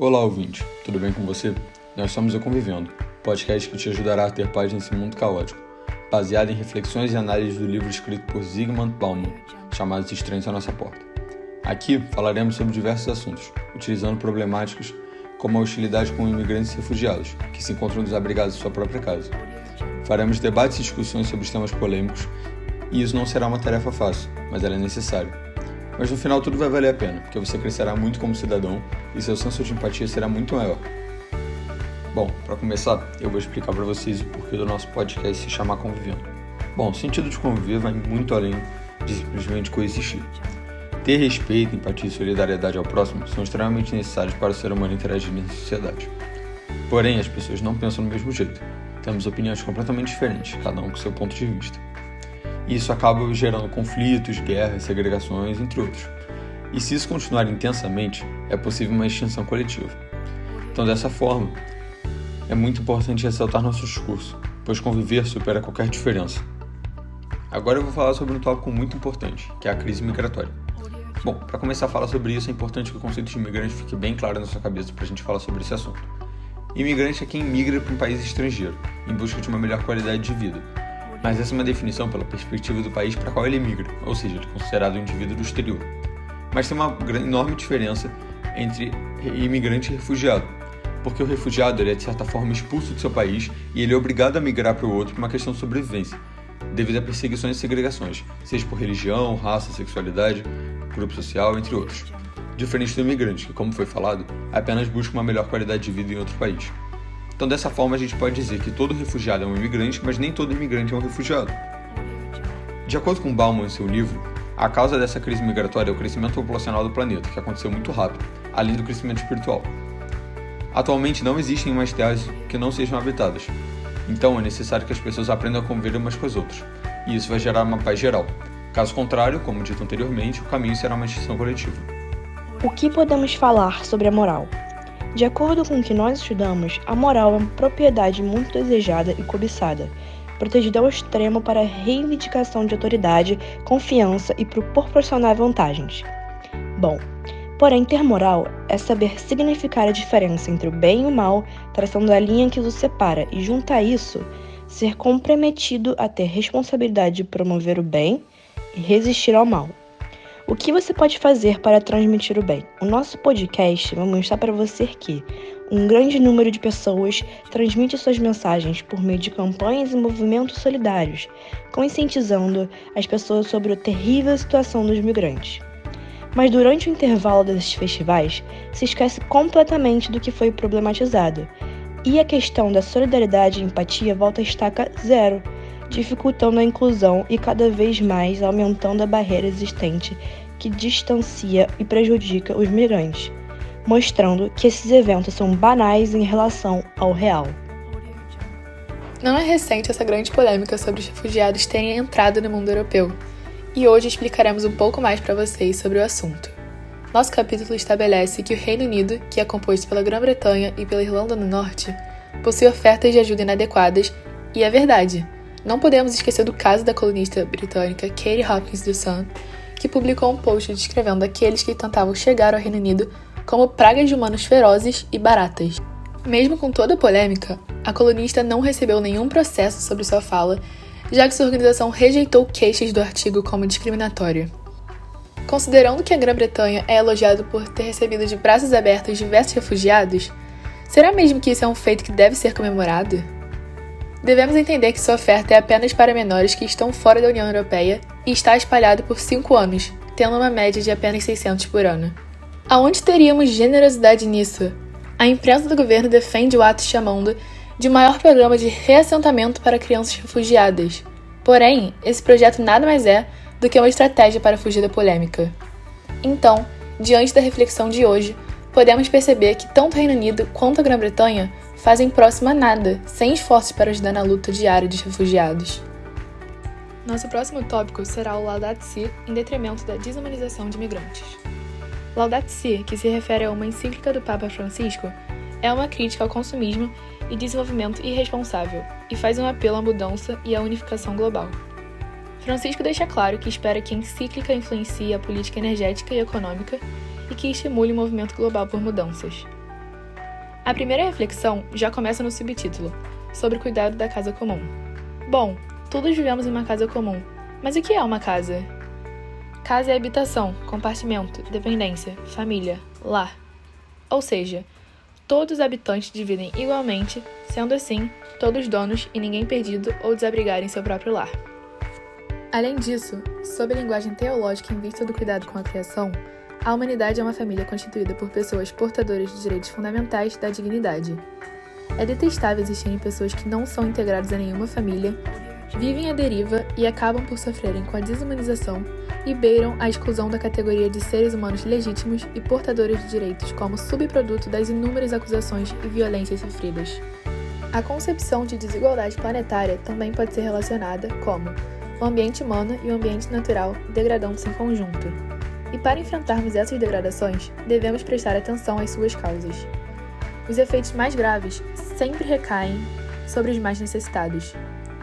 Olá, ouvinte, tudo bem com você? Nós somos o Convivendo, podcast que te ajudará a ter paz nesse mundo caótico, baseado em reflexões e análises do livro escrito por Zygmunt Bauman, chamado Estranhos à Nossa Porta. Aqui falaremos sobre diversos assuntos, utilizando problemáticas como a hostilidade com imigrantes e refugiados, que se encontram desabrigados em sua própria casa. Faremos debates e discussões sobre temas polêmicos, e isso não será uma tarefa fácil, mas ela é necessária. Mas no final tudo vai valer a pena, porque você crescerá muito como cidadão e seu senso de empatia será muito maior. Bom, para começar, eu vou explicar para vocês o porquê do nosso podcast se chamar Convivendo. Bom, o sentido de conviver vai muito além de simplesmente coexistir. Ter respeito, empatia e solidariedade ao próximo são extremamente necessários para o ser humano interagir na sociedade. Porém, as pessoas não pensam do mesmo jeito. Temos opiniões completamente diferentes, cada um com seu ponto de vista. Isso acaba gerando conflitos, guerras, segregações, entre outros. E se isso continuar intensamente, é possível uma extinção coletiva. Então, dessa forma, é muito importante ressaltar nosso discurso, pois conviver supera qualquer diferença. Agora eu vou falar sobre um tópico muito importante, que é a crise migratória. Bom, para começar a falar sobre isso, é importante que o conceito de imigrante fique bem claro na sua cabeça para a gente falar sobre esse assunto. Imigrante é quem migra para um país estrangeiro, em busca de uma melhor qualidade de vida. Mas essa é uma definição pela perspectiva do país para qual ele migra, ou seja, ele é considerado um indivíduo do exterior. Mas tem uma enorme diferença entre imigrante e refugiado, porque o refugiado ele é de certa forma expulso do seu país e ele é obrigado a migrar para o outro por uma questão de sobrevivência, devido a perseguições e segregações, seja por religião, raça, sexualidade, grupo social, entre outros. Diferente do imigrante, que, como foi falado, apenas busca uma melhor qualidade de vida em outro país. Então, dessa forma, a gente pode dizer que todo refugiado é um imigrante, mas nem todo imigrante é um refugiado. De acordo com Bauman em seu livro, a causa dessa crise migratória é o crescimento populacional do planeta, que aconteceu muito rápido, além do crescimento espiritual. Atualmente não existem mais terras que não sejam habitadas, então é necessário que as pessoas aprendam a conviver umas com as outras, e isso vai gerar uma paz geral. Caso contrário, como dito anteriormente, o caminho será uma extinção coletiva. O que podemos falar sobre a moral? De acordo com o que nós estudamos, a moral é uma propriedade muito desejada e cobiçada, protegida ao extremo para reivindicação de autoridade, confiança e proporcionar vantagens. Bom, porém, ter moral é saber significar a diferença entre o bem e o mal, traçando a linha que os separa, e junto a isso, ser comprometido a ter responsabilidade de promover o bem e resistir ao mal. O que você pode fazer para transmitir o bem? O nosso podcast vai mostrar para você que um grande número de pessoas transmite suas mensagens por meio de campanhas e movimentos solidários, conscientizando as pessoas sobre a terrível situação dos migrantes. Mas durante o intervalo desses festivais, se esquece completamente do que foi problematizado, e a questão da solidariedade e empatia volta a estaca zero dificultando a inclusão e cada vez mais aumentando a barreira existente que distancia e prejudica os migrantes, mostrando que esses eventos são banais em relação ao real. Não é recente essa grande polêmica sobre os refugiados terem entrado no mundo europeu, e hoje explicaremos um pouco mais para vocês sobre o assunto. Nosso capítulo estabelece que o Reino Unido, que é composto pela Grã-Bretanha e pela Irlanda do Norte, possui ofertas de ajuda inadequadas, e é verdade. Não podemos esquecer do caso da colunista britânica Katie Hopkins do Sun, que publicou um post descrevendo aqueles que tentavam chegar ao Reino Unido como pragas de humanos ferozes e baratas. Mesmo com toda a polêmica, a colunista não recebeu nenhum processo sobre sua fala, já que sua organização rejeitou queixas do artigo como discriminatório. Considerando que a Grã-Bretanha é elogiada por ter recebido de braços abertos diversos refugiados, será mesmo que isso é um feito que deve ser comemorado? Devemos entender que sua oferta é apenas para menores que estão fora da União Europeia e está espalhado por 5 anos, tendo uma média de apenas 600 por ano. Aonde teríamos generosidade nisso? A imprensa do governo defende o ato chamando de maior programa de reassentamento para crianças refugiadas. Porém, esse projeto nada mais é do que uma estratégia para fugir da polêmica. Então, diante da reflexão de hoje, podemos perceber que tanto o Reino Unido quanto a Grã-Bretanha fazem próximo a nada, sem esforços para ajudar na luta diária dos refugiados. Nosso próximo tópico será o Laudat Si em detrimento da desumanização de imigrantes. Laudat Si, que se refere a uma encíclica do Papa Francisco, é uma crítica ao consumismo e desenvolvimento irresponsável e faz um apelo à mudança e à unificação global. Francisco deixa claro que espera que a encíclica influencie a política energética e econômica e que estimule o movimento global por mudanças. A primeira reflexão já começa no subtítulo, sobre o cuidado da casa comum. Bom, todos vivemos em uma casa comum, mas o que é uma casa? Casa é habitação, compartimento, dependência, família, lar. Ou seja, todos os habitantes dividem igualmente, sendo assim, todos donos e ninguém perdido ou desabrigado em seu próprio lar. Além disso, sob a linguagem teológica em vista do cuidado com a criação, a humanidade é uma família constituída por pessoas portadoras de direitos fundamentais da dignidade. É detestável existirem pessoas que não são integradas a nenhuma família, vivem à deriva e acabam por sofrerem com a desumanização e beiram a exclusão da categoria de seres humanos legítimos e portadores de direitos como subproduto das inúmeras acusações e violências sofridas. A concepção de desigualdade planetária também pode ser relacionada como o ambiente humano e o ambiente natural degradando-se em conjunto. E para enfrentarmos essas degradações, devemos prestar atenção às suas causas. Os efeitos mais graves sempre recaem sobre os mais necessitados.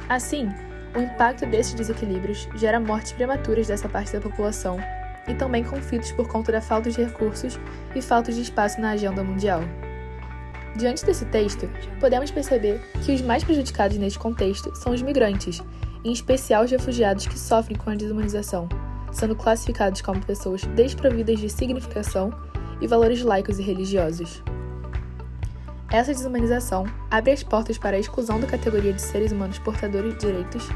Assim, o impacto desses desequilíbrios gera mortes prematuras dessa parte da população e também conflitos por conta da falta de recursos e falta de espaço na agenda mundial. Diante desse texto, podemos perceber que os mais prejudicados neste contexto são os migrantes, em especial os refugiados que sofrem com a desumanização, sendo classificados como pessoas desprovidas de significação e valores laicos e religiosos. Essa desumanização abre as portas para a exclusão da categoria de seres humanos portadores de direitos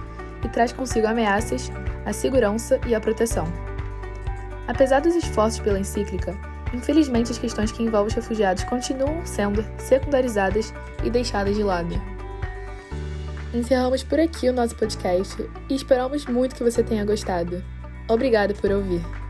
e traz consigo ameaças à segurança e à proteção. Apesar dos esforços pela encíclica, infelizmente as questões que envolvem os refugiados continuam sendo secundarizadas e deixadas de lado. Encerramos por aqui o nosso podcast e esperamos muito que você tenha gostado. Obrigada por ouvir.